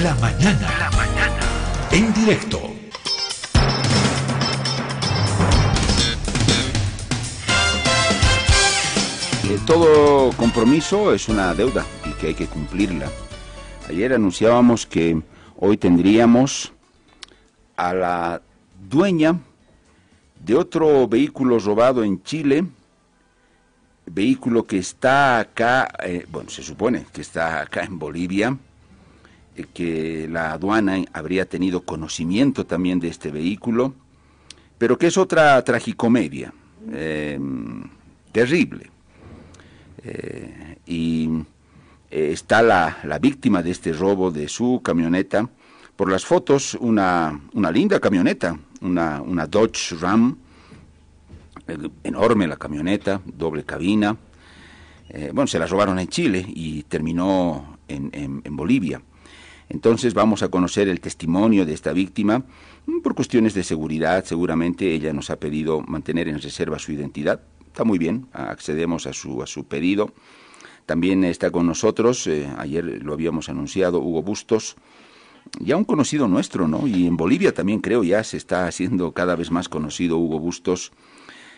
La mañana. La mañana. En directo. Eh, todo compromiso es una deuda y que hay que cumplirla. Ayer anunciábamos que hoy tendríamos a la dueña de otro vehículo robado en Chile, vehículo que está acá, eh, bueno, se supone que está acá en Bolivia, que la aduana habría tenido conocimiento también de este vehículo, pero que es otra tragicomedia, em, terrible. Eh, y está la, la, víctima de este robo de su camioneta. Por las fotos, una, una linda camioneta, una, una Dodge Ram, enorme la camioneta, doble cabina. Eh, bueno, se la robaron en Chile y terminó en, en, Bolivia. Entonces vamos a conocer el testimonio de esta víctima. Mm, por cuestiones de seguridad, seguramente ella nos ha pedido mantener en reserva su identidad. Está muy bien, accedemos a su, a su pedido. También está con nosotros, eh, ayer lo habíamos anunciado, Hugo Bustos, ya un conocido nuestro, ¿no? Y en Bolivia también creo ya se está haciendo cada vez más conocido Hugo Bustos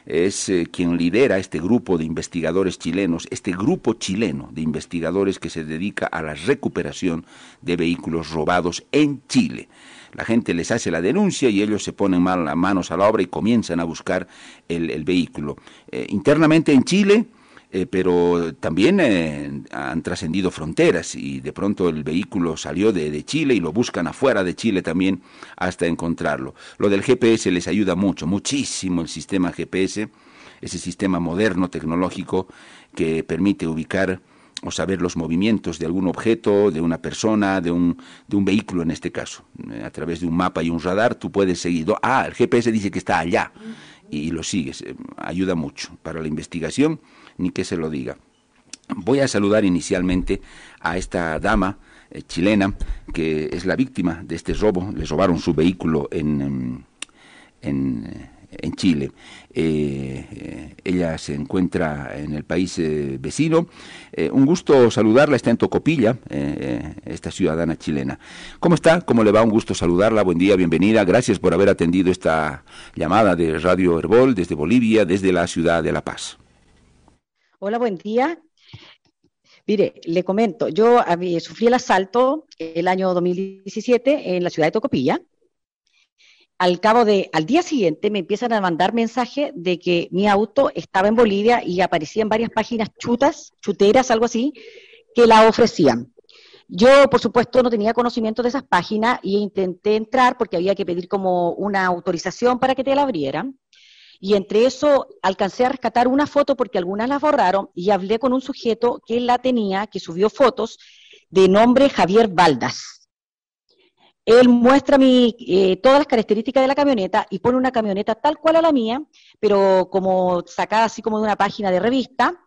es eh, quien lidera este grupo de investigadores chilenos, este grupo chileno de investigadores que se dedica a la recuperación de vehículos robados en Chile. La gente les hace la denuncia y ellos se ponen manos a la obra y comienzan a buscar el, vehículo. Eh, internamente en Chile, eh, pero también eh, han trascendido fronteras y de pronto el vehículo salió de, Chile y lo buscan afuera de Chile también hasta encontrarlo. Lo del GPS les ayuda mucho, muchísimo el sistema GPS, ese sistema moderno tecnológico que permite ubicar o saber los movimientos de algún objeto, de una persona, de un, de un vehículo en este caso. Eh, a través de un mapa y un radar tú puedes seguir. Ah, el GPS dice que está allá y lo sigues. Ayuda mucho para la investigación ni que se lo diga. Voy a saludar inicialmente a esta dama eh, chilena que es la víctima de este robo. Le robaron su vehículo en, en, en Chile. Eh, eh, ella se encuentra en el país vecino. un gusto saludarla, está en Tocopilla, esta ciudadana chilena. ¿Cómo está? ¿Cómo le va? Un gusto saludarla. Buen día, bienvenida. Gracias por haber atendido esta llamada de Radio Herbol desde Bolivia, desde la ciudad de La Paz. Hola, buen día. Mire, le comento, yo sufrí el asalto el año 2017 en la ciudad de Tocopilla. Al cabo de, al día siguiente me empiezan a mandar mensaje de que mi auto estaba en Bolivia y aparecía en varias páginas chutas, chuteras, algo así, que la ofrecían. Yo, por supuesto, no tenía conocimiento de esas páginas y intenté entrar porque había que pedir como una autorización para que te la abrieran. Y entre eso alcancé a rescatar una foto porque algunas la borraron y hablé con un sujeto que la tenía, que subió fotos de nombre Javier Baldas. Él muestra mi, eh, todas las características de la camioneta y pone una camioneta tal cual a la mía, pero como sacada así como de una página de revista,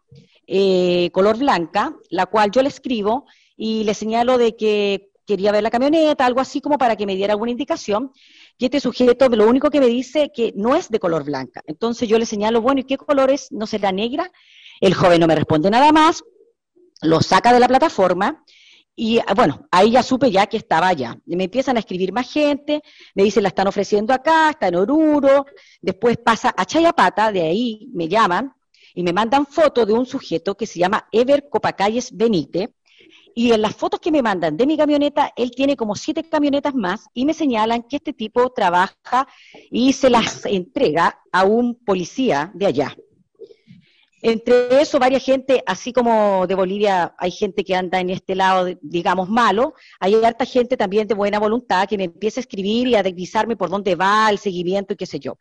eh, color blanca, la cual yo le escribo y le señalo de que quería ver la camioneta, algo así como para que me diera alguna indicación. Y este sujeto lo único que me dice que no es de color blanca. Entonces yo le señalo, bueno, ¿y qué color es? ¿No será negra? El joven no me responde nada más, lo saca de la plataforma y ah, bueno, ahí ya supe ya que estaba allá. Me empiezan a escribir más gente, me dicen la están ofreciendo acá, está en Oruro, después pasa a Chayapata, de ahí me llaman y me mandan fotos de un sujeto que se llama Ever Copacayes Benítez, y en las fotos que me mandan de mi camioneta, él tiene como siete camionetas más y me señalan que este tipo trabaja y se las entrega a un policía de allá. Entre eso, varias gente, así como de Bolivia hay gente que anda en este lado, digamos, malo, hay harta gente también de buena voluntad que me empieza a escribir y a deslizarme por dónde va el seguimiento y qué sé yo.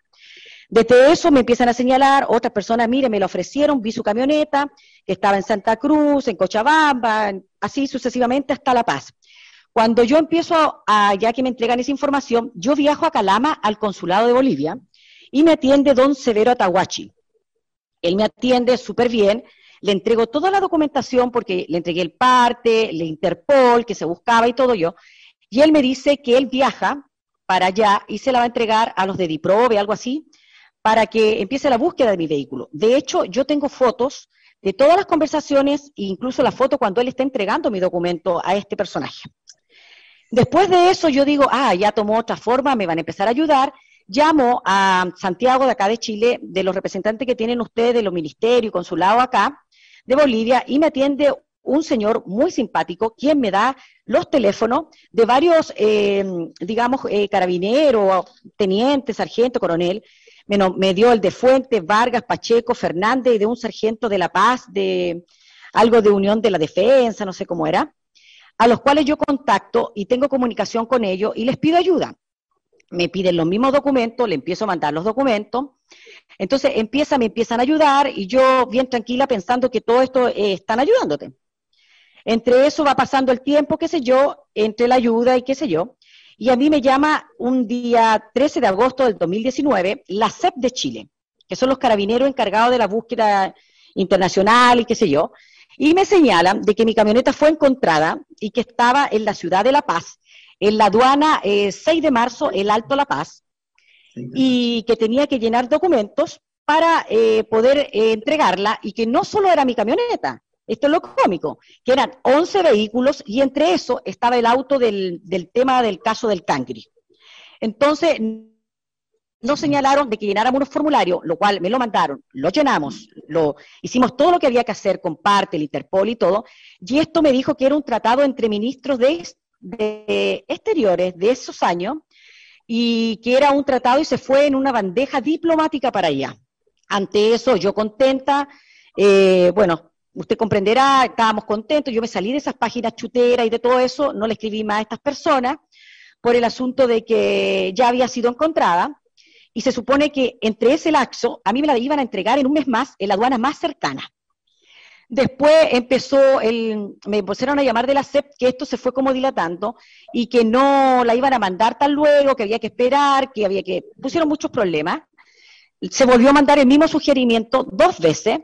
Desde eso me empiezan a señalar, otras personas, mire, me lo ofrecieron, vi su camioneta, que estaba en Santa Cruz, en Cochabamba, así sucesivamente hasta La Paz. Cuando yo empiezo a, ya que me entregan esa información, yo viajo a Calama al consulado de Bolivia y me atiende don Severo Atahuachi. Él me atiende súper bien, le entrego toda la documentación porque le entregué el parte, el Interpol, que se buscaba y todo yo, y él me dice que él viaja para allá y se la va a entregar a los de Diprobe, algo así, para que empiece la búsqueda de mi vehículo. De hecho, yo tengo fotos de todas las conversaciones e incluso la foto cuando él está entregando mi documento a este personaje. Después de eso yo digo, ah, ya tomó otra forma, me van a empezar a ayudar. Llamo a Santiago de acá de Chile, de los representantes que tienen ustedes de los ministerios consulados acá de Bolivia, y me atiende un señor muy simpático, quien me da los teléfonos de varios, eh, digamos, eh, carabineros, tenientes, sargento, coronel. Me, me, dio el de Fuentes, Vargas, Pacheco, Fernández y de un sargento de La Paz, de algo de Unión de la Defensa, no sé cómo era, a los cuales yo contacto y tengo comunicación con ellos y les pido ayuda. Me piden los mismos documentos, le empiezo a mandar los documentos. Entonces empieza, me empiezan a ayudar y yo bien tranquila pensando que todo esto eh, están ayudándote. Entre eso va pasando el tiempo, qué sé yo, entre la ayuda y qué sé yo. Y a mí me llama un día 13 de agosto del 2019 la CEP de Chile, que son los carabineros encargados de la búsqueda internacional y qué sé yo, y me señalan de que mi camioneta fue encontrada y que estaba en la ciudad de La Paz, en la aduana 6 eh, de marzo, el Alto La Paz, y que tenía que llenar documentos para eh, poder eh, entregarla y que no solo era mi camioneta, esto es lo cómico, que eran 11 vehículos y entre eso estaba el auto del, tema del caso del Cangri. Entonces, nos señalaron de que llenáramos unos formularios, lo cual me lo mandaron, lo llenamos, lo hicimos todo lo que había que hacer con parte, el Interpol y todo, y esto me dijo que era un tratado entre ministros de, de exteriores de esos años y que era un tratado y se fue en una bandeja diplomática para allá. Ante eso, yo contenta, eh, bueno, usted comprenderá, estábamos contentos, yo me salí de esas páginas chuteras y de todo eso, no le escribí más a estas personas por el asunto de que ya había sido encontrada y se supone que entre ese laxo a mí me la iban a entregar en un mes más en la aduana más cercana. Después empezó el, me pusieron a llamar de la CEP que esto se fue como dilatando y que no la iban a mandar tan luego, que había que esperar, que había que, pusieron muchos problemas. Se volvió a mandar el mismo sugerimiento dos veces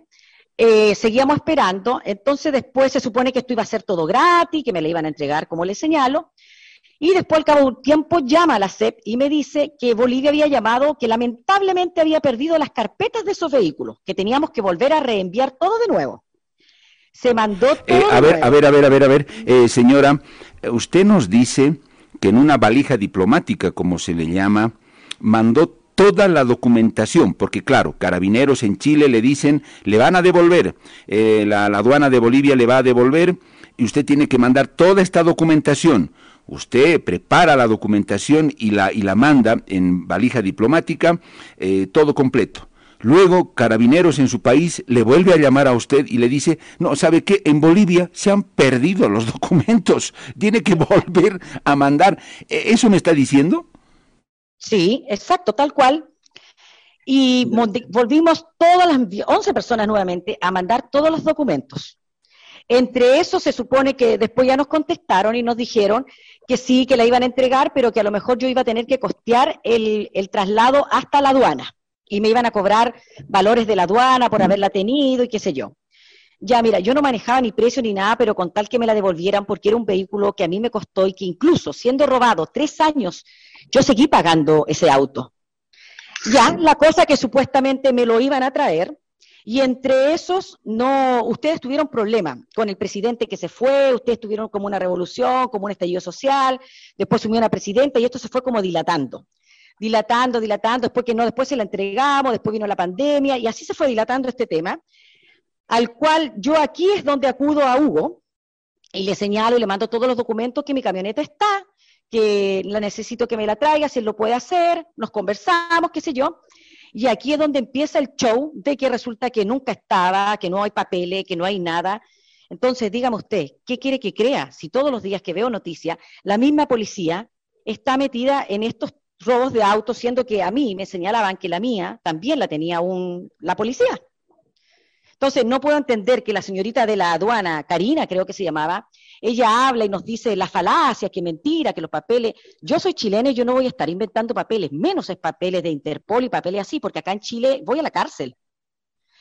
eh, seguíamos esperando, entonces después se supone que esto iba a ser todo gratis, que me la iban a entregar, como les señalo, y después al cabo de un tiempo llama a la CEP y me dice que Bolivia había llamado, que lamentablemente había perdido las carpetas de esos vehículos, que teníamos que volver a reenviar todo de nuevo. Se mandó eh, todo. a, ver, a ver, a ver, a ver, a ver, eh, señora, usted nos dice que en una valija diplomática, como se le llama, mandó toda la documentación, porque claro, carabineros en Chile le dicen, le van a devolver, eh, la, aduana de Bolivia le va a devolver y usted tiene que mandar toda esta documentación. Usted prepara la documentación y la, y la manda en valija diplomática, eh, todo completo. Luego, Carabineros en su país le vuelve a llamar a usted y le dice, no, ¿sabe qué? En Bolivia se han perdido los documentos, tiene que volver a mandar. ¿E-, ¿Eso me está diciendo? Sí, exacto, tal cual. Y volvimos todas las 11 personas nuevamente a mandar todos los documentos. Entre eso se supone que después ya nos contestaron y nos dijeron que sí, que la iban a entregar, pero que a lo mejor yo iba a tener que costear el, el traslado hasta la aduana y me iban a cobrar valores de la aduana por haberla tenido y qué sé yo. Ya, mira, yo no manejaba ni precio ni nada, pero con tal que me la devolvieran porque era un vehículo que a mí me costó y que incluso siendo robado tres años yo seguí pagando ese auto. Ya, la cosa que supuestamente me lo iban a traer, y entre esos, no, ustedes tuvieron problemas con el presidente que se fue, ustedes tuvieron como una revolución, como un estallido social, después sumió una presidenta y esto se fue como dilatando, dilatando, dilatando, después que no, después se la entregamos, después vino la pandemia y así se fue dilatando este tema, al cual yo aquí es donde acudo a Hugo y le señalo y le mando todos los documentos que mi camioneta está, que la necesito que me la traiga, si él lo puede hacer, nos conversamos, qué sé yo. Y aquí es donde empieza el show de que resulta que nunca estaba, que no hay papeles, que no hay nada. Entonces, dígame usted, ¿qué quiere que crea? Si todos los días que veo noticias, la misma policía está metida en estos robos de autos, siendo que a mí me señalaban que la mía también la tenía un, la policía. Entonces, no puedo entender que la señorita de la aduana, Karina creo que se llamaba, ella habla y nos dice la falacia, que mentira, que los papeles. Yo soy chilena y yo no voy a estar inventando papeles, menos es papeles de Interpol y papeles así, porque acá en Chile voy a la cárcel.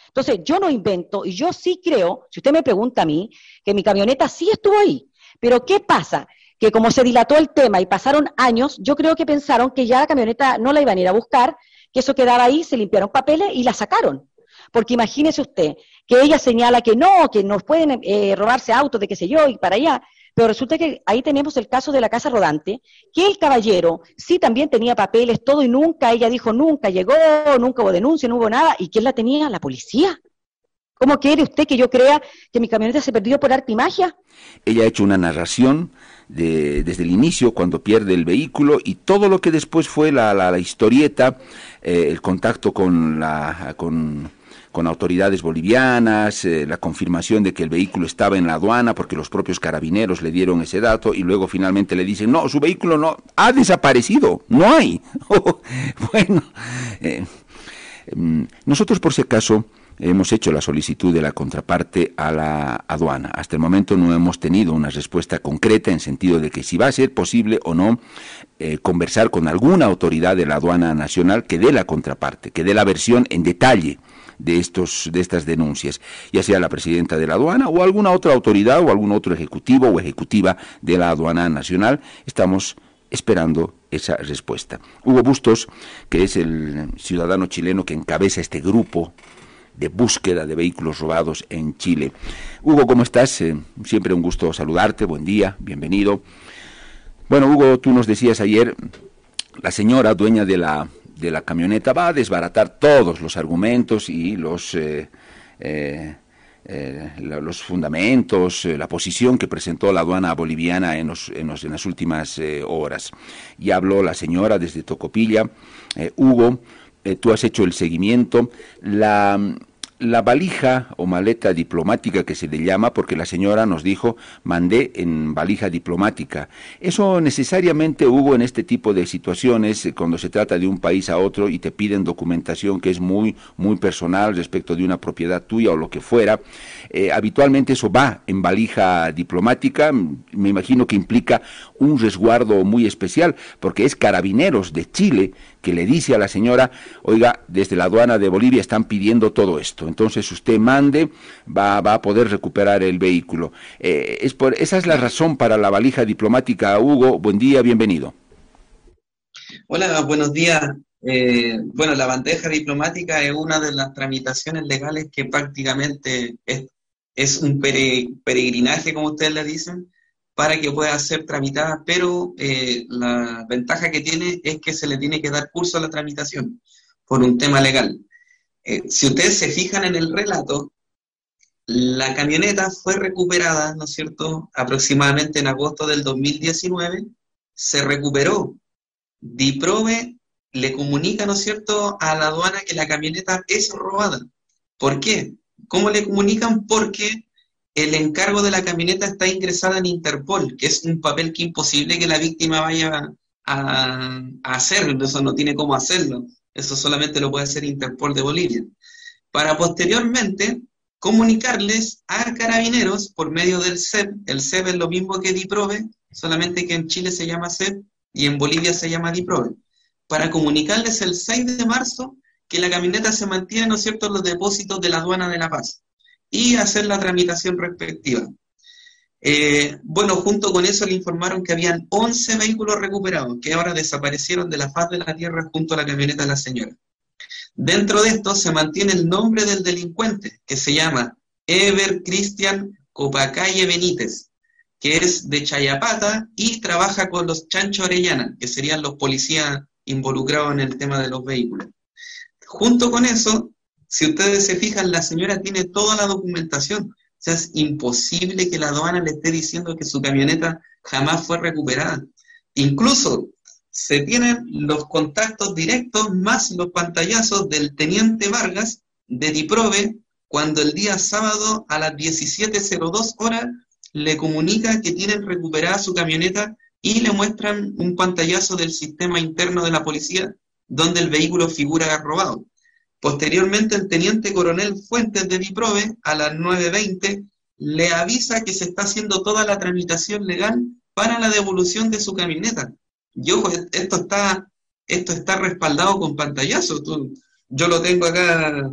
Entonces, yo no invento y yo sí creo, si usted me pregunta a mí, que mi camioneta sí estuvo ahí. Pero ¿qué pasa? Que como se dilató el tema y pasaron años, yo creo que pensaron que ya la camioneta no la iban a ir a buscar, que eso quedaba ahí, se limpiaron papeles y la sacaron. Porque imagínese usted que ella señala que no, que nos pueden eh, robarse autos de qué sé yo y para allá. Pero resulta que ahí tenemos el caso de la casa rodante, que el caballero sí también tenía papeles, todo y nunca, ella dijo, nunca llegó, nunca hubo denuncia, no hubo nada. ¿Y quién la tenía? La policía. ¿Cómo quiere usted que yo crea que mi camioneta se perdió por arte y magia? Ella ha hecho una narración de, desde el inicio, cuando pierde el vehículo, y todo lo que después fue la, la, historieta, eh, el contacto con, la, con, con autoridades bolivianas, eh, la confirmación de que el vehículo estaba en la aduana porque los propios carabineros le dieron ese dato y luego finalmente le dicen, no, su vehículo no, ha desaparecido, no hay. bueno, eh, mm, nosotros por si acaso hemos hecho la solicitud de la contraparte a la aduana. Hasta el momento no hemos tenido una respuesta concreta en sentido de que si va a ser posible o no eh, conversar con alguna autoridad de la aduana nacional que dé la contraparte, que dé la versión en detalle de estos de estas denuncias, ya sea la presidenta de la aduana o alguna otra autoridad o algún otro ejecutivo o ejecutiva de la aduana nacional. Estamos esperando esa respuesta. Hugo Bustos, que es el ciudadano chileno que encabeza este grupo de búsqueda de vehículos robados en Chile. Hugo, ¿cómo estás? Eh, siempre un gusto saludarte, buen día, bienvenido. Bueno, Hugo, tú nos decías ayer, la señora dueña de la, de la camioneta va a desbaratar todos los argumentos y los... Eh, eh, los fundamentos, la posición que presentó la aduana boliviana en, los, en, en las últimas horas. Y habló la señora desde Tocopilla. Hugo, tú has hecho el seguimiento. La, la valija o maleta diplomática que se le llama, porque la señora nos dijo, mandé en valija diplomática. Eso necesariamente hubo en este tipo de situaciones, eh, cuando se trata de un país a otro y te piden documentación que es muy, muy personal respecto de una propiedad tuya o lo que fuera. Eh, habitualmente eso va en valija diplomática, me imagino que implica un resguardo muy especial, porque es carabineros de Chile que le dice a la señora, oiga, desde la aduana de Bolivia están pidiendo todo esto, entonces usted mande, va, va a poder recuperar el vehículo. Eh, es por, esa es la razón para la valija diplomática. Hugo, buen día, bienvenido. Hola, buenos días. Eh, bueno, la bandeja diplomática es una de las tramitaciones legales que prácticamente es, es un peregrinaje, como ustedes le dicen, para que pueda ser tramitada, pero eh, la ventaja que tiene es que se le tiene que dar curso a la tramitación por un tema legal. Eh, si ustedes se fijan en el relato, la camioneta fue recuperada, ¿no es cierto?, aproximadamente en agosto del 2019, se recuperó. Diprove le comunica, ¿no es cierto?, a la aduana que la camioneta es robada. ¿Por qué? ¿Cómo le comunican? Porque el encargo de la camioneta está ingresada en Interpol, que es un papel que imposible que la víctima vaya a, hacer, eso no tiene cómo hacerlo, eso solamente lo puede hacer Interpol de Bolivia. Para posteriormente comunicarles a carabineros por medio del CEP, el CEP es lo mismo que DIPROVE, solamente que en Chile se llama CEP y en Bolivia se llama DIPROVE, para comunicarles el 6 de marzo que la camioneta se mantiene, ¿no es cierto?, en los depósitos de la aduana de La Paz y hacer la tramitación respectiva. Eh, bueno, junto con eso le informaron que habían 11 vehículos recuperados que ahora desaparecieron de la faz de la tierra junto a la camioneta de la señora. Dentro de esto se mantiene el nombre del delincuente, que se llama Ever Cristian Copacalle Benítez, que es de Chayapata y trabaja con los Chancho Orellana, que serían los policías involucrados en el tema de los vehículos. Junto con eso, si ustedes se fijan, la señora tiene toda la documentación. O sea, es imposible que la aduana le esté diciendo que su camioneta jamás fue recuperada. Incluso se tienen los contactos directos más los pantallazos del teniente Vargas de Diprove cuando el día sábado a las 17.02 horas le comunica que tienen recuperada su camioneta y le muestran un pantallazo del sistema interno de la policía donde el vehículo figura robado. Posteriormente, el teniente coronel Fuentes de Diprove, a las 9.20, le avisa que se está haciendo toda la tramitación legal para la devolución de su camioneta. Y ojo, esto está, esto está respaldado con pantallazo. yo lo tengo acá,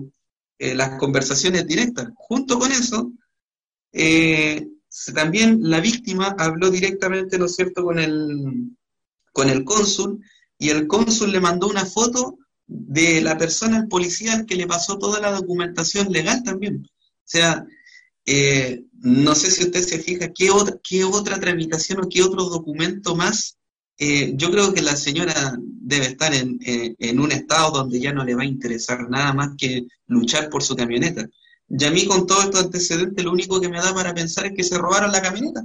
eh, las conversaciones directas. Junto con eso, eh, también la víctima habló directamente, ¿no es cierto?, con el, con el cónsul, y el cónsul le mandó una foto de la persona, el policía, que le pasó toda la documentación legal también. O sea, eh, no sé si usted se fija, ¿qué otra, qué otra tramitación o qué otro documento más? Eh, yo creo que la señora debe estar en, en, un estado donde ya no le va a interesar nada más que luchar por su camioneta. Y a mí con todo estos antecedentes lo único que me da para pensar es que se robaron la camioneta.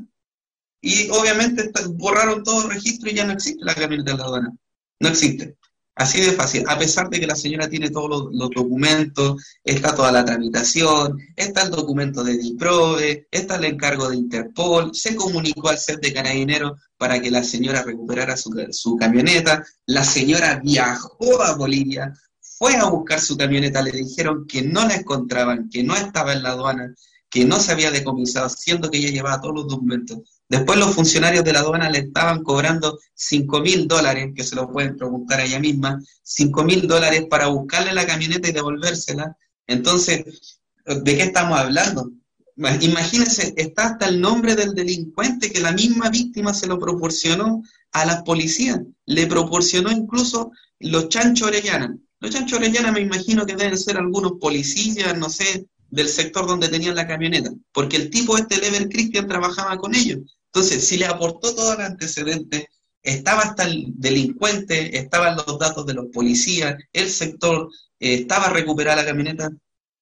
Y obviamente borraron todo el registro y ya no existe la camioneta de la aduana. No existe. Así de fácil, a pesar de que la señora tiene todos los, documentos, está toda la tramitación, está el documento de DIPROVE, está el encargo de Interpol, se comunicó al set de carabineros para que la señora recuperara su, su camioneta, la señora viajó a Bolivia, fue a buscar su camioneta, le dijeron que no la encontraban, que no estaba en la aduana, que no se había decomisado, siendo que ella llevaba todos los documentos. Después los funcionarios de la aduana le estaban cobrando 5 mil dólares, que se lo pueden preguntar a ella misma, 5 mil dólares para buscarle la camioneta y devolvérsela. Entonces, ¿de qué estamos hablando? Imagínense, está hasta el nombre del delincuente que la misma víctima se lo proporcionó a las policías. Le proporcionó incluso los chancho Orellana. Los chancho Orellana me imagino que deben ser algunos policías, no sé, del sector donde tenían la camioneta, porque el tipo este, Lever Christian, trabajaba con ellos. Entonces, si le aportó todo el antecedente, estaba hasta el delincuente, estaban los datos de los policías, el sector, eh, estaba recuperada la camioneta,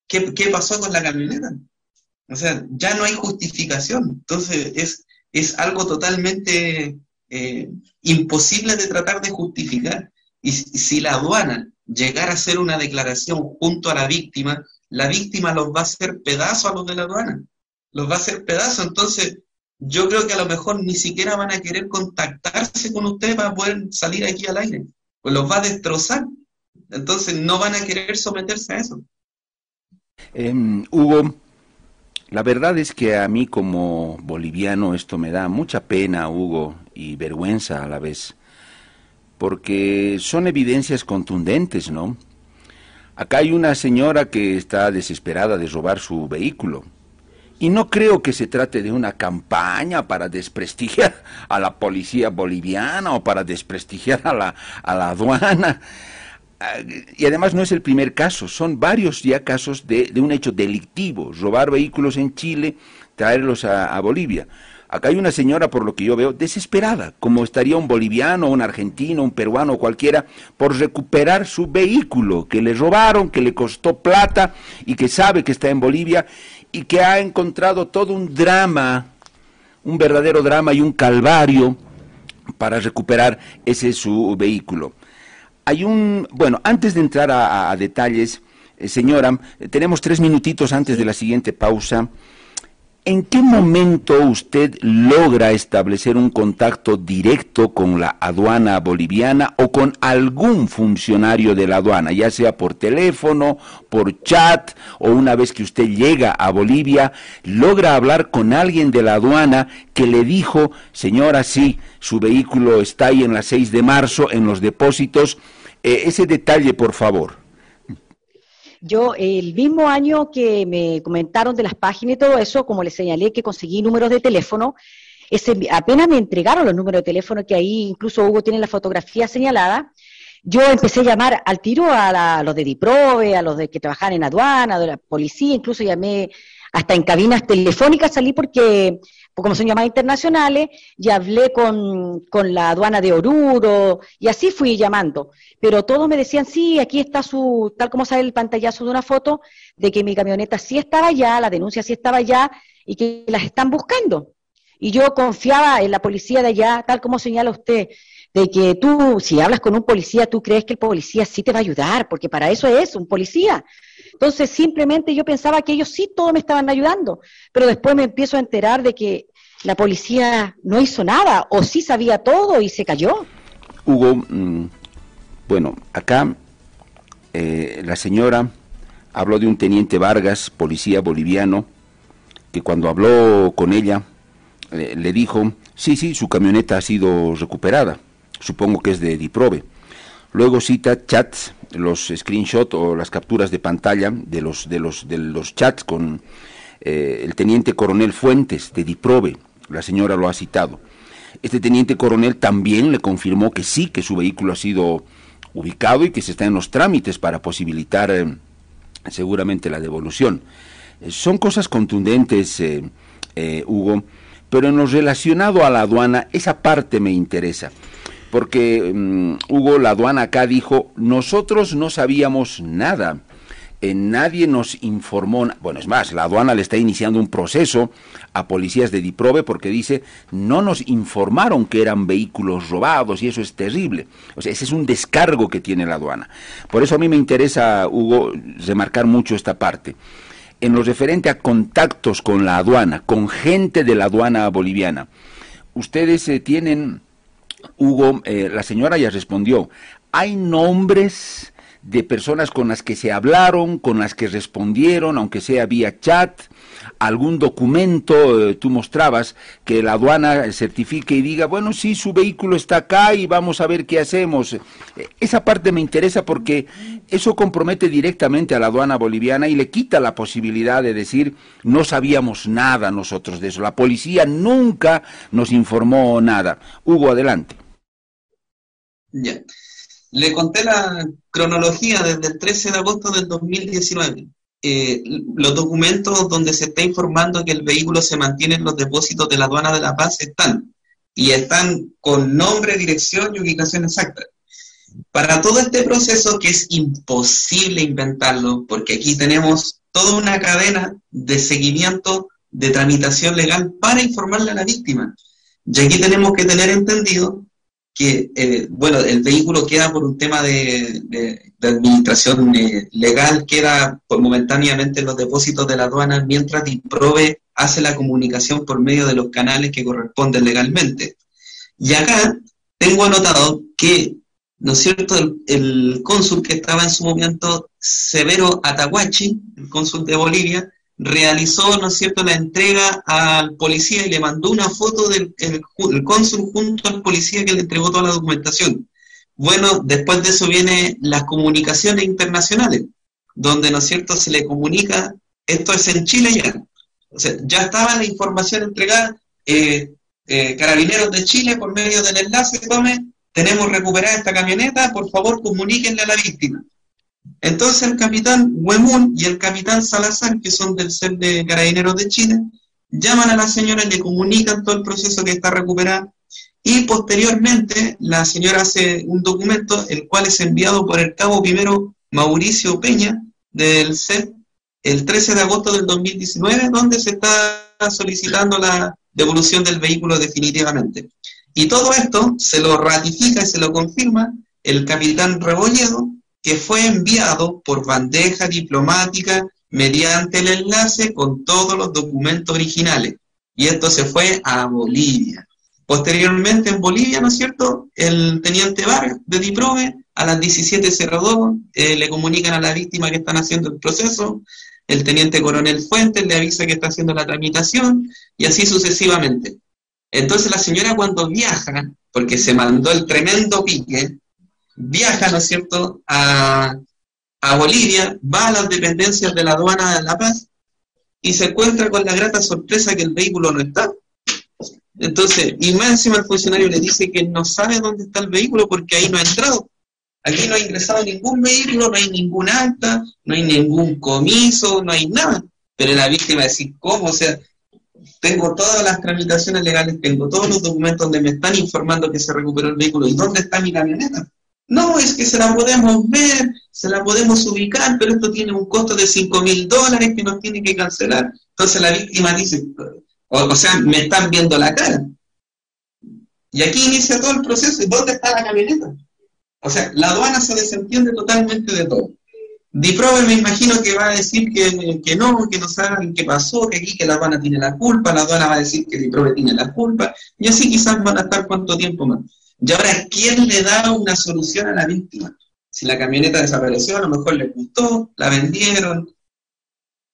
¿qué, pasó con la camioneta? O sea, ya no hay justificación. Entonces, es, es algo totalmente eh, imposible de tratar de justificar. Y si la aduana llegara a hacer una declaración junto a la víctima, la víctima los va a hacer pedazo a los de la aduana, los va a hacer pedazo. Entonces, yo creo que a lo mejor ni siquiera van a querer contactarse con usted para poder salir aquí al aire, pues los va a destrozar. Entonces, no van a querer someterse a eso. Em, Hugo, la verdad es que a mí como boliviano esto me da mucha pena, Hugo, y vergüenza a la vez, porque son evidencias contundentes, ¿no? Acá hay una señora que está desesperada de robar su vehículo. Y no creo que se trate de una campaña para desprestigiar a la policía boliviana o para desprestigiar a la, a la aduana. Ah, y además no es el primer caso, son varios ya casos de, de un hecho delictivo, robar vehículos en Chile, traerlos a Bolivia. Acá hay una señora, por lo que yo veo, desesperada, como estaría un boliviano, un argentino, un peruano, cualquiera, por recuperar su vehículo que le robaron, que le costó plata y que sabe que está en Bolivia y que ha encontrado todo un drama, un verdadero drama y un calvario para recuperar ese su vehículo. Hay un, bueno, antes de entrar a, detalles, eh, señora, tenemos tres minutitos antes de la siguiente pausa. ¿En qué momento usted logra establecer un contacto directo con la aduana boliviana o con algún funcionario de la aduana, ya sea por teléfono, por chat o una vez que usted llega a Bolivia, logra hablar con alguien de la aduana que le dijo, señora, sí, su vehículo está ahí en la 6 de marzo en los depósitos? Eh, ese detalle, por favor. Yo, el mismo año que me comentaron de las páginas y todo eso, como les señalé que conseguí números de teléfono, ese, apenas me entregaron los números de teléfono, que ahí incluso Hugo tiene la fotografía señalada, yo empecé a llamar al tiro a, los de DIPROVE, a los de que trabajan en aduana, de la policía, incluso llamé hasta en cabinas telefónicas, salí porque como son llamadas internacionales, y hablé con, la aduana de Oruro, y así fui llamando. Pero todos me decían, sí, aquí está su, tal como sale el pantallazo de una foto, de que mi camioneta sí estaba allá, la denuncia sí estaba allá, y que las están buscando. Y yo confiaba en la policía de allá, tal como señala usted, de que tú, si hablas con un policía, tú crees que el policía sí te va a ayudar, porque para eso es un policía. Entonces, simplemente yo pensaba que ellos sí todos me estaban ayudando, pero después me empiezo a enterar de que la policía no hizo nada o sí sabía todo y se cayó. Hugo, mm, bueno, acá eh, la señora habló de un teniente Vargas, policía boliviano, que cuando habló con ella eh, le dijo, sí, sí, su camioneta ha sido recuperada, supongo que es de Diprobe. Luego cita chats, los screenshots o las capturas de pantalla de los, de los, de los chats con eh, el teniente coronel Fuentes de Diprobe, la señora lo ha citado. Este teniente coronel también le confirmó que sí, que su vehículo ha sido ubicado y que se está en los trámites para posibilitar eh, seguramente la devolución. son cosas contundentes, Hugo, pero en lo relacionado a la aduana, esa parte me interesa porque mm, Hugo, la aduana acá dijo, nosotros no sabíamos nada, nadie nos informó, bueno, es más, la aduana le está iniciando un proceso a policías de Diprobe porque dice, no nos informaron que eran vehículos robados y eso es terrible. O sea, ese es un descargo que tiene la aduana. Por eso a mí me interesa, Hugo, remarcar mucho esta parte. En lo referente a contactos con la aduana, con gente de la aduana boliviana, ustedes eh, tienen Hugo, eh, la señora ya respondió, hay nombres de personas con las que se hablaron, con las que respondieron, aunque sea vía chat, algún documento, eh, tú mostrabas, que la aduana certifique y diga, bueno, sí, su vehículo está acá y vamos a ver qué hacemos. Eh, esa parte me interesa porque eso compromete directamente a la aduana boliviana y le quita la posibilidad de decir, no sabíamos nada nosotros de eso. La policía nunca nos informó nada. Hugo, adelante. Ya. Le conté la cronología desde el 13 de agosto del 2019. Eh, los documentos donde se está informando que el vehículo se mantiene en los depósitos de la aduana de La Paz están. Y están con nombre, dirección y ubicación exacta. Para todo este proceso, que es imposible inventarlo, porque aquí tenemos toda una cadena de seguimiento de tramitación legal para informarle a la víctima. Y aquí tenemos que tener entendido que, eh, bueno, el vehículo queda por un tema de, administración eh, legal, queda momentáneamente en los depósitos de la aduana, mientras DIPROVE hace la comunicación por medio de los canales que corresponden legalmente. Y acá tengo anotado que, ¿no es cierto?, el, el cónsul que estaba en su momento, Severo Atahuachi, el cónsul de Bolivia, realizó, ¿no es cierto?, la entrega al policía y le mandó una foto del el, cónsul junto al policía que le entregó toda la documentación. Bueno, después de eso vienen las comunicaciones internacionales, donde, ¿no es cierto?, se le comunica, esto es en Chile ya. O sea, ya estaba la información entregada, eh, eh, Carabineros de Chile, por medio del enlace, tome, tenemos recuperada esta camioneta, por favor comuníquenle a la víctima. Entonces el capitán Huemún y el capitán Salazar, que son del CEP de Carabineros de Chile, llaman a la señora y le comunican todo el proceso que está recuperado y posteriormente la señora hace un documento el cual es enviado por el cabo primero Mauricio Peña del CEP el 13 de agosto del 2019, donde se está solicitando la devolución del vehículo definitivamente. Y todo esto se lo ratifica y se lo confirma el capitán Rebolledo, que fue enviado por bandeja diplomática mediante el enlace con todos los documentos originales. Y esto se fue a Bolivia. Posteriormente en Bolivia, ¿no es cierto? El teniente Vargas de Diprove a las 17.02 eh, le comunican a la víctima que están haciendo el proceso, el teniente coronel Fuentes le avisa que está haciendo la tramitación y así sucesivamente. Entonces la señora cuando viaja, porque se mandó el tremendo pique, viaja, ¿no es cierto?, a, Bolivia, va a las dependencias de la aduana de La Paz y se encuentra con la grata sorpresa que el vehículo no está. Entonces, y más encima el funcionario le dice que no sabe dónde está el vehículo porque ahí no ha entrado. Aquí no ha ingresado ningún vehículo, no hay ningún acta, no hay ningún comiso, no hay nada. Pero la víctima decir, ¿cómo? O sea, tengo todas las tramitaciones legales, tengo todos los documentos donde me están informando que se recuperó el vehículo. ¿Y dónde está mi camioneta? No, es que se la podemos ver, se la podemos ubicar, pero esto tiene un costo de 5 mil dólares que nos tiene que cancelar. Entonces la víctima dice, o, sea, me están viendo la cara. Y aquí inicia todo el proceso. ¿Y dónde está la camioneta? O sea, la aduana se desentiende totalmente de todo. Diprobe me imagino que va a decir que, no, que no saben qué pasó, que aquí que la aduana tiene la culpa, la aduana va a decir que Diprobe tiene la culpa, y así quizás van a estar cuánto tiempo más. Y ahora, ¿quién le da una solución a la víctima? Si la camioneta desapareció, a lo mejor le gustó, la vendieron.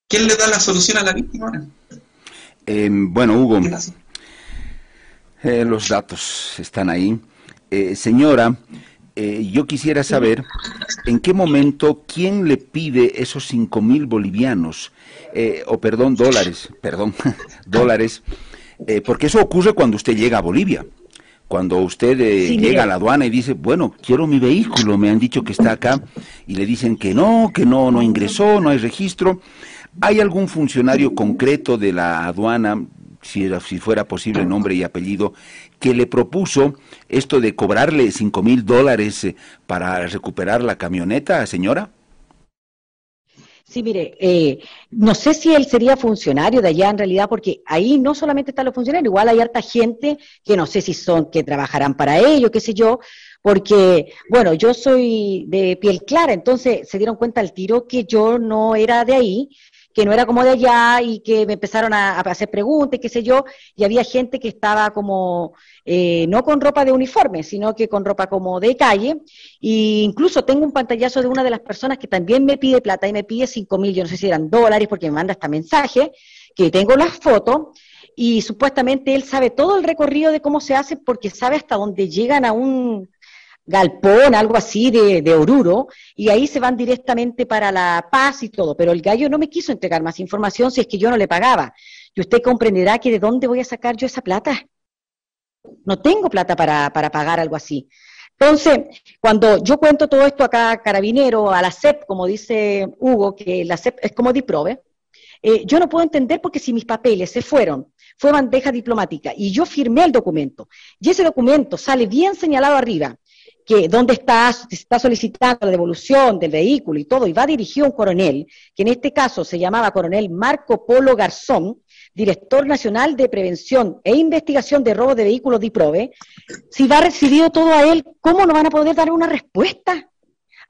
¿Quién le da la solución a la víctima em, bueno, Hugo, eh, los datos están ahí. Eh, señora, eh, yo quisiera saber en qué momento quién le pide esos cinco mil bolivianos, o perdón, dólares, perdón, dólares, porque eso ocurre cuando usted llega a Bolivia. Cuando usted eh, llega a la aduana y dice, bueno, quiero mi vehículo, me han dicho que está acá, y le dicen que no, que no, no ingresó, no hay registro. ¿Hay algún funcionario concreto de la aduana, si, si fuera posible nombre y apellido, que le propuso esto de cobrarle cinco mil dólares eh, para recuperar la camioneta, señora? Sí, mire, eh, no sé si él sería funcionario de allá en realidad, porque ahí no solamente están los funcionarios, igual hay harta gente que no sé si son, que trabajarán para ello, qué sé yo, porque, bueno, yo soy de piel clara, entonces se dieron cuenta al tiro que yo no era de ahí, que no era como de allá y que me empezaron a, hacer preguntas, qué sé yo, y había gente que estaba como, eh, no con ropa de uniforme, sino que con ropa como de calle, e incluso tengo un pantallazo de una de las personas que también me pide plata y me pide cinco mil, yo no sé si eran dólares, porque me manda este mensaje, que tengo las fotos, y supuestamente él sabe todo el recorrido de cómo se hace porque sabe hasta dónde llegan a un galpón, algo así de, de, Oruro, y ahí se van directamente para La Paz y todo. Pero el gallo no me quiso entregar más información si es que yo no le pagaba. Y usted comprenderá que de dónde voy a sacar yo esa plata. No tengo plata para, para pagar algo así. Entonces, cuando yo cuento todo esto acá, carabinero, a la CEP, como dice Hugo, que la CEP es como DIPROVE, eh, yo no puedo entender porque si mis papeles se fueron, fue bandeja diplomática y yo firmé el documento y ese documento sale bien señalado arriba, que dónde está, solicitando la devolución del vehículo y todo, y va dirigido a un coronel, que en este caso se llamaba coronel Marco Polo Garzón, director nacional de prevención e investigación de robo de vehículos DIPROVE, si va recibido todo a él, ¿cómo no van a poder dar una respuesta?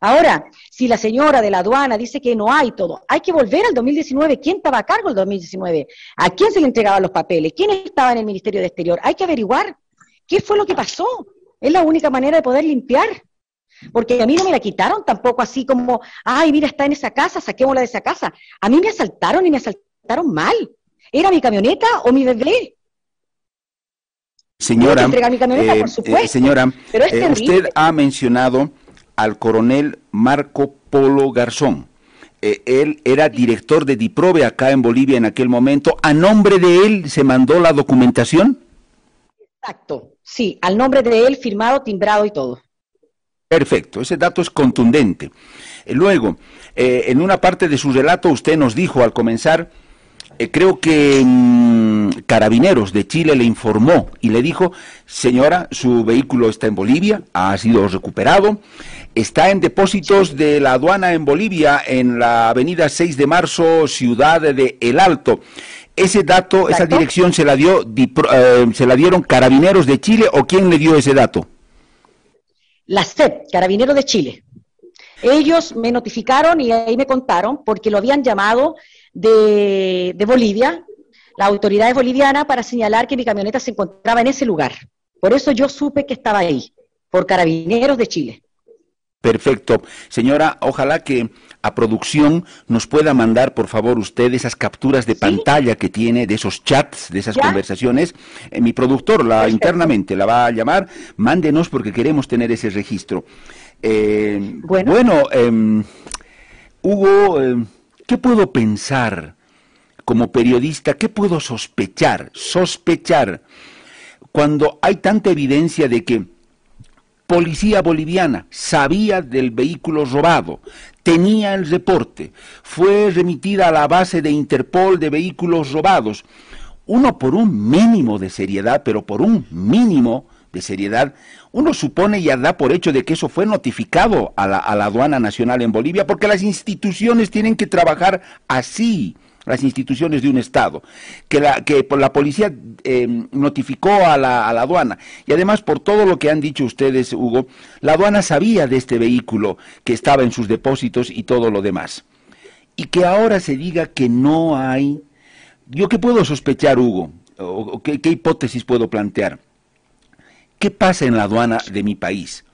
Ahora, si la señora de la aduana dice que no hay todo, hay que volver al 2019. ¿Quién estaba a cargo del 2019? ¿A quién se le entregaban los papeles? ¿Quién estaba en el Ministerio de Exterior? Hay que averiguar qué fue lo que pasó. Es la única manera de poder limpiar. Porque a mí no me la quitaron tampoco así como, ay, mira, está en esa casa, saquémosla de esa casa. A mí me asaltaron y me asaltaron mal. ¿Era mi camioneta o mi bebé? Señora, eh, eh, señora, eh, usted ha mencionado al coronel Marco Polo Garzón. él era director de DIPROVE acá en Bolivia en aquel momento. ¿A nombre de él se mandó la documentación? Exacto, sí, al nombre de él, firmado, timbrado y todo. Perfecto, ese dato es contundente. Eh, luego, eh, en una parte de su relato usted nos dijo al comenzar, eh, creo que Carabineros de Chile le informó y le dijo, señora, su vehículo está en Bolivia, ha sido recuperado, está en depósitos de la aduana en Bolivia, en la avenida 6 de marzo, ciudad de El Alto ese dato, esa dirección se la dio, eh, se la dieron Carabineros de Chile o quién le dio ese dato? La CEP, Carabineros de Chile. Ellos me notificaron y ahí me contaron porque lo habían llamado de, de Bolivia, la autoridad boliviana, para señalar que mi camioneta se encontraba en ese lugar. Por eso yo supe que estaba ahí, por Carabineros de Chile. Perfecto. Señora, ojalá que a producción nos pueda mandar, por favor, usted esas capturas de pantalla que tiene de esos chats, de esas conversaciones. Eh, mi productor la internamente la va a llamar. Mándenos porque queremos tener ese registro. Eh, bueno, em, Hugo, em, ¿qué puedo pensar como periodista? ¿Qué puedo sospechar? Sospechar cuando hay tanta evidencia de que policía boliviana sabía del vehículo robado, tenía el reporte, fue remitida a la base de Interpol de vehículos robados. Uno por un mínimo de seriedad, pero por un mínimo de seriedad, uno supone y da por hecho de que eso fue notificado a la, a la aduana nacional en Bolivia, porque las instituciones tienen que trabajar así las instituciones de un Estado, que la, que la policía em, notificó a la, a la aduana. Y además, por todo lo que han dicho ustedes, Hugo, la aduana sabía de este vehículo que estaba en sus depósitos y todo lo demás. Y que ahora se diga que no hay... ¿Yo qué puedo sospechar, Hugo? ¿O, qué, qué hipótesis puedo plantear? ¿Qué pasa en la aduana de mi país?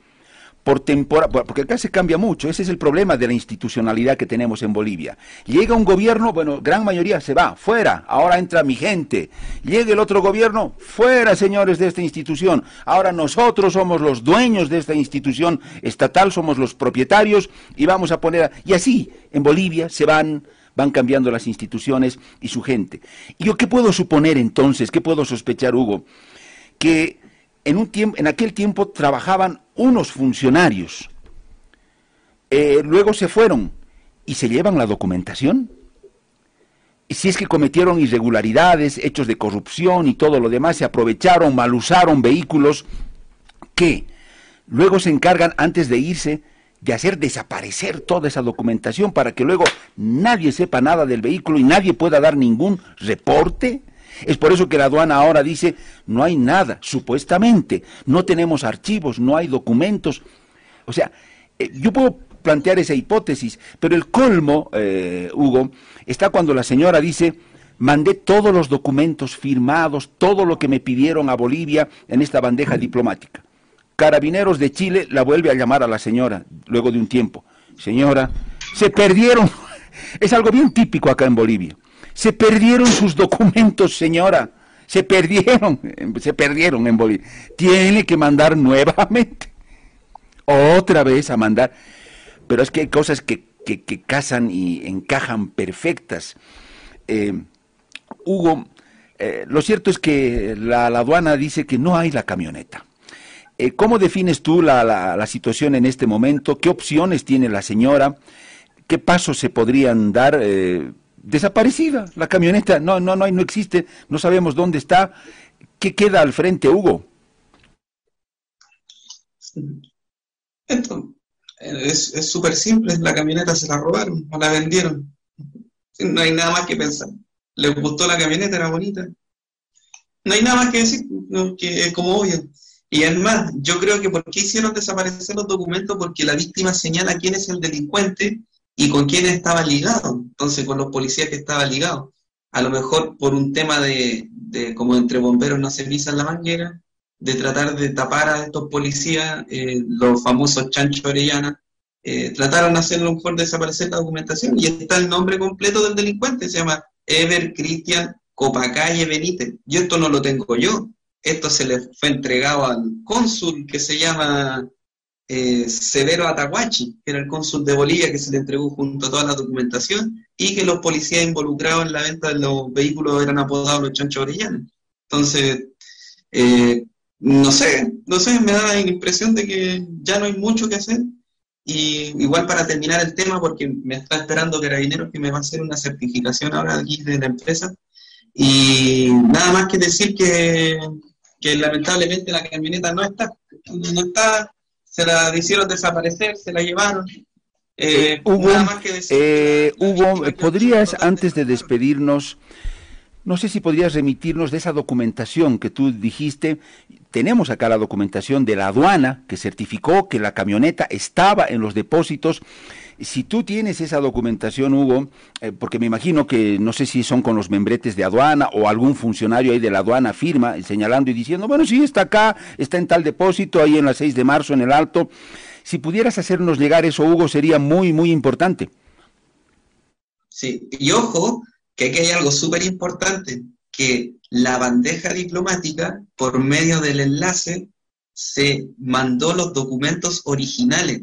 Por temporada, porque acá se cambia mucho, ese es el problema de la institucionalidad que tenemos en Bolivia. Llega un gobierno, bueno, gran mayoría se va, fuera, ahora entra mi gente. Llega el otro gobierno, fuera, señores de esta institución. Ahora nosotros somos los dueños de esta institución estatal, somos los propietarios y vamos a poner, y así, en Bolivia se van van cambiando las instituciones y su gente. ¿Y yo qué puedo suponer entonces, qué puedo sospechar, Hugo? Que en, un tiempo, en aquel tiempo trabajaban unos funcionarios, eh, luego se fueron y se llevan la documentación. si es que cometieron irregularidades, hechos de corrupción y todo lo demás, se aprovecharon, malusaron vehículos, que luego se encargan antes de irse de hacer desaparecer toda esa documentación para que luego nadie sepa nada del vehículo y nadie pueda dar ningún reporte. Es por eso que la aduana ahora dice, no hay nada, supuestamente, no tenemos archivos, no hay documentos. O sea, eh, yo puedo plantear esa hipótesis, pero el colmo, eh, Hugo, está cuando la señora dice, mandé todos los documentos firmados, todo lo que me pidieron a Bolivia en esta bandeja diplomática. Carabineros de Chile la vuelve a llamar a la señora luego de un tiempo. Señora, se perdieron. Es algo bien típico acá en Bolivia. Se perdieron sus documentos, señora. Se perdieron, se perdieron en Bolivia. Tiene que mandar nuevamente. Otra vez a mandar. Pero es que hay cosas que, que, casan y encajan perfectas. Eh, Hugo, eh, lo cierto es que la aduana dice que no hay la camioneta. Eh, ¿Cómo defines tú la, situación en este momento? ¿Qué opciones tiene la señora? ¿Qué pasos se podrían dar? Desaparecida la camioneta, no, no, no, no existe, no sabemos dónde está. ¿Qué queda al frente, Hugo? es súper simple, la camioneta se la robaron o la vendieron. No hay nada más que pensar. Les gustó la camioneta, era bonita. No hay nada más que decir, que como obvio. Y además, yo creo que ¿por qué hicieron desaparecer los documentos? Porque la víctima señala quién es el delincuente y con quién estaba ligado. Entonces, con los policías que estaba ligado. A lo mejor por un tema de, como entre bomberos no se pisan la manguera, de tratar de tapar a estos policías, eh, los famosos Chancho Orellana, eh, trataron de hacer a lo mejor desaparecer la documentación y está el nombre completo del delincuente, se llama Ever Cristian Copacalle Benítez. Y esto no lo tengo yo, esto se le fue entregado al cónsul que se llama eh, Severo Atahuachi, que era el cónsul de Bolivia, que se le entregó junto a toda la documentación, y que los policías involucrados en la venta de los vehículos eran apodados los chanchos orellanos. Entonces, eh, no sé, no sé, me da la impresión de que ya no hay mucho que hacer. Y igual para terminar el tema, porque me está esperando Carabineros que me va a hacer una certificación ahora aquí de la empresa. Y nada más que decir que que lamentablemente la camioneta no está, no está, se la hicieron desaparecer, se la llevaron. Eh, Hugo, eh, Hugo ¿podrías antes de despedirnos, no sé si podrías remitirnos de esa documentación que tú dijiste? Tenemos acá la documentación de la aduana que certificó que la camioneta estaba en los depósitos si tú tienes esa documentación, Hugo, eh, porque me imagino que no sé si son con los membretes de aduana o algún funcionario ahí de la aduana firma señalando y diciendo, bueno, sí, está acá, está en tal depósito, ahí en la 6 de marzo en el alto. Si pudieras hacernos llegar eso, Hugo, sería muy, muy importante. Sí, y ojo, que aquí hay algo súper importante, que la bandeja diplomática, por medio del enlace, se mandó los documentos originales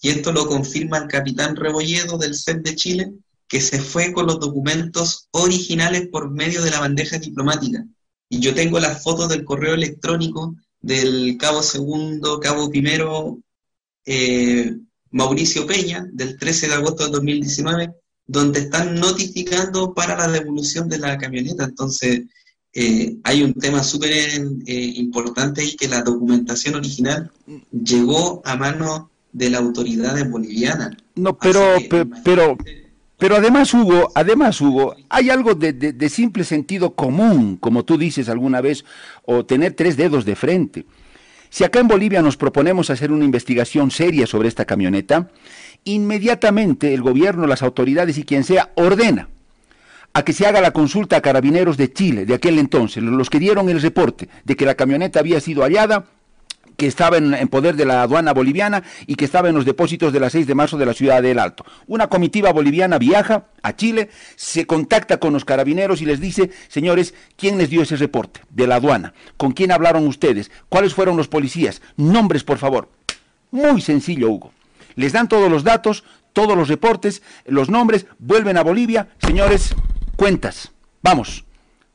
y esto lo confirma el capitán Rebolledo del CEP de Chile, que se fue con los documentos originales por medio de la bandeja diplomática. Y yo tengo las fotos del correo electrónico del cabo segundo, cabo primero, eh, Mauricio Peña, del 13 de agosto de 2019, donde están notificando para la devolución de la camioneta. Entonces, eh, hay un tema súper eh, importante ahí, que la documentación original llegó a manos de la autoridad boliviana. No, pero, pero, pero además, Hugo, además, Hugo, hay algo de, de, simple sentido común, como tú dices alguna vez, o tener tres dedos de frente. Si acá en Bolivia nos proponemos hacer una investigación seria sobre esta camioneta, inmediatamente el gobierno, las autoridades y quien sea ordena a que se haga la consulta a carabineros de Chile de aquel entonces, los que dieron el reporte de que la camioneta había sido hallada que estaba en, poder de la aduana boliviana y que estaba en los depósitos de la 6 de marzo de la ciudad del Alto. Una comitiva boliviana viaja a Chile, se contacta con los carabineros y les dice, señores, ¿quién les dio ese reporte de la aduana? ¿Con quién hablaron ustedes? ¿Cuáles fueron los policías? Nombres, por favor. Muy sencillo, Hugo. Les dan todos los datos, todos los reportes, los nombres, vuelven a Bolivia, señores, cuentas. Vamos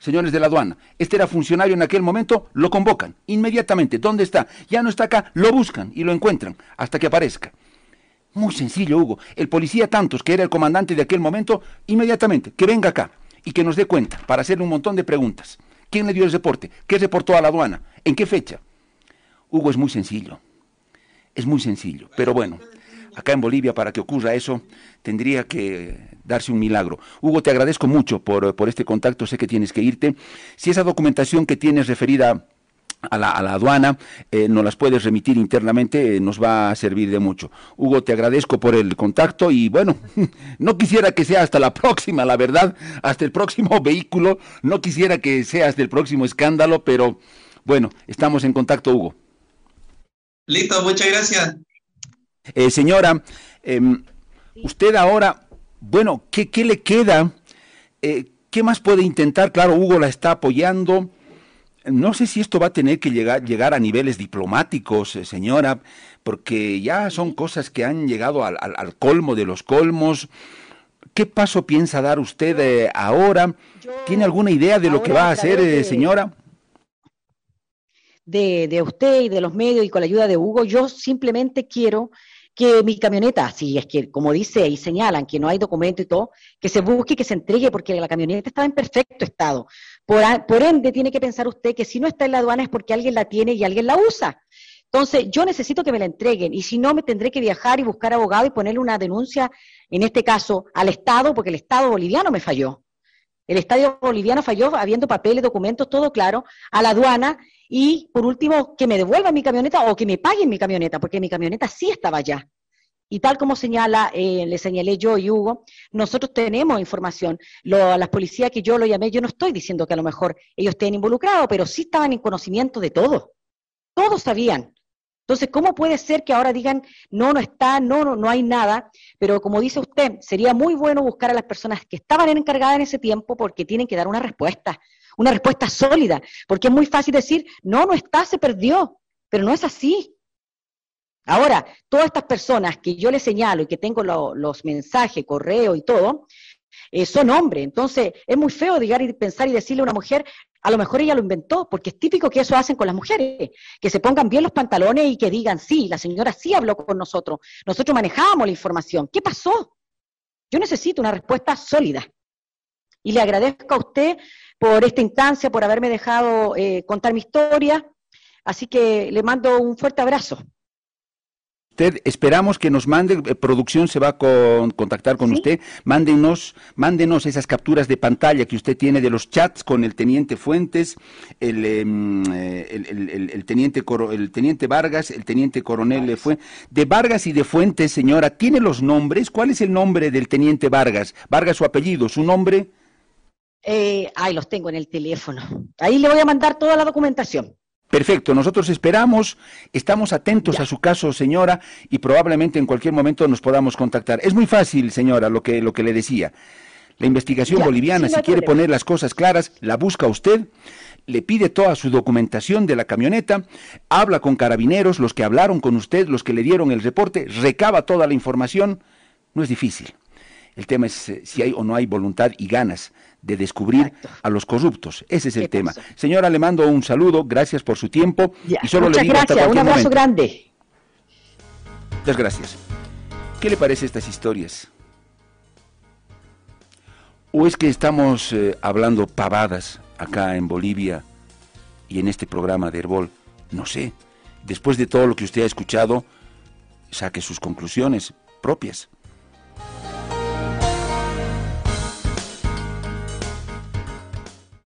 señores de la aduana. Este era funcionario en aquel momento, lo convocan inmediatamente. ¿Dónde está? Ya no está acá, lo buscan y lo encuentran hasta que aparezca. Muy sencillo, Hugo. El policía Tantos, que era el comandante de aquel momento, inmediatamente, que venga acá. y que nos dé cuenta para hacerle un montón de preguntas. ¿Quién le dio el reporte? ¿Qué reportó a la aduana? ¿En qué fecha? Hugo, es muy sencillo. Es muy sencillo. Pero bueno, acá en Bolivia para que ocurra eso tendría que darse un milagro. Hugo, te agradezco mucho por, por este contacto, sé que tienes que irte. Si esa documentación que tienes referida a la, aduana, eh, nos las puedes remitir internamente, eh, nos va a servir de mucho. Hugo, te agradezco por el contacto y bueno, no quisiera que sea hasta la próxima, la verdad, hasta el próximo vehículo, no quisiera que sea hasta el próximo escándalo, pero bueno, estamos en contacto, Hugo. Listo, muchas gracias. Eh, señora, em, usted ahora, bueno, ¿qué, qué le queda? ¿Qué más puede intentar? Claro, Hugo la está apoyando no sé si esto va a tener que llegar, llegar a niveles diplomáticos, eh, señora, porque ya son cosas que han llegado al, colmo de los colmos. ¿Qué paso piensa dar usted eh, ahora? ¿Tiene alguna idea de lo que va a hacer, eh, señora? De, de usted y de los medios y con la ayuda de Hugo, yo simplemente quiero que mi camioneta, si es que, como dice y señalan que no hay documento y todo, que se busque y que se entregue porque la camioneta estaba en perfecto estado. Por, por ende, tiene que pensar usted que si no está en la aduana es porque alguien la tiene y alguien la usa. Entonces, yo necesito que me la entreguen y si no, me tendré que viajar y buscar abogado y ponerle una denuncia, en este caso, al Estado, porque el Estado boliviano me falló. El Estado boliviano falló habiendo papeles, documentos, todo claro, a la aduana y por último, que me devuelvan mi camioneta o que me paguen mi camioneta, porque mi camioneta sí estaba allá. Y tal como señala, eh, le señalé yo y Hugo, nosotros tenemos información. Lo, las policías que yo lo llamé, yo no estoy diciendo que a lo mejor ellos estén involucrados, pero sí estaban en conocimiento de todo. Todos sabían. Entonces, ¿cómo puede ser que ahora digan, no, no está, no, no, no hay nada? Pero como dice usted, sería muy bueno buscar a las personas que estaban encargadas en ese tiempo porque tienen que dar una respuesta una respuesta sólida, porque es muy fácil decir, no, no está, se perdió, pero no es así. Ahora, todas estas personas que yo les señalo y que tengo los mensajes, correo y todo, eh, son hombres. Entonces, es muy feo llegar y pensar y decirle a una mujer, a lo mejor ella lo inventó, porque es típico que eso hacen con las mujeres, que se pongan bien los pantalones y que digan, sí, la señora sí habló con nosotros, nosotros manejábamos la información. ¿Qué pasó? Yo necesito una respuesta sólida. Y le agradezco a usted por esta instancia, por haberme dejado eh, contar mi historia. Así que le mando un fuerte abrazo. Usted, esperamos que nos mande, eh, producción se va a contactar con usted, mándenos, mándenos esas capturas de pantalla que usted tiene de los chats con el teniente Fuentes, el, em, eh, el, teniente el teniente Vargas, el teniente coronel fue de Vargas y de Fuentes, señora, ¿tiene los nombres? ¿Cuál es el nombre del teniente Vargas? Vargas su apellido, su nombre. Eh, ahí los tengo en el teléfono. Ahí le voy a mandar toda la documentación. Perfecto, nosotros esperamos, estamos atentos a su caso, señora, y probablemente en cualquier momento nos podamos contactar. Es muy fácil, señora, lo que, lo que le decía. La investigación boliviana, si quiere poner las cosas claras, la busca usted, le pide toda su documentación de la camioneta, habla con carabineros, los que hablaron con usted, los que le dieron el reporte, recaba toda la información. No es difícil. El tema es eh, si hay o no hay voluntad y ganas de descubrir a los corruptos. Ese es el tema. Señora, le mando un saludo, gracias por su tiempo. Y solo le digo gracias, un abrazo grande. Muchas gracias. ¿Qué le parece estas historias? ¿O es que estamos eh, hablando pavadas acá en Bolivia y en este programa de Herbol? No sé. Después de todo lo que usted ha escuchado, saque sus conclusiones propias.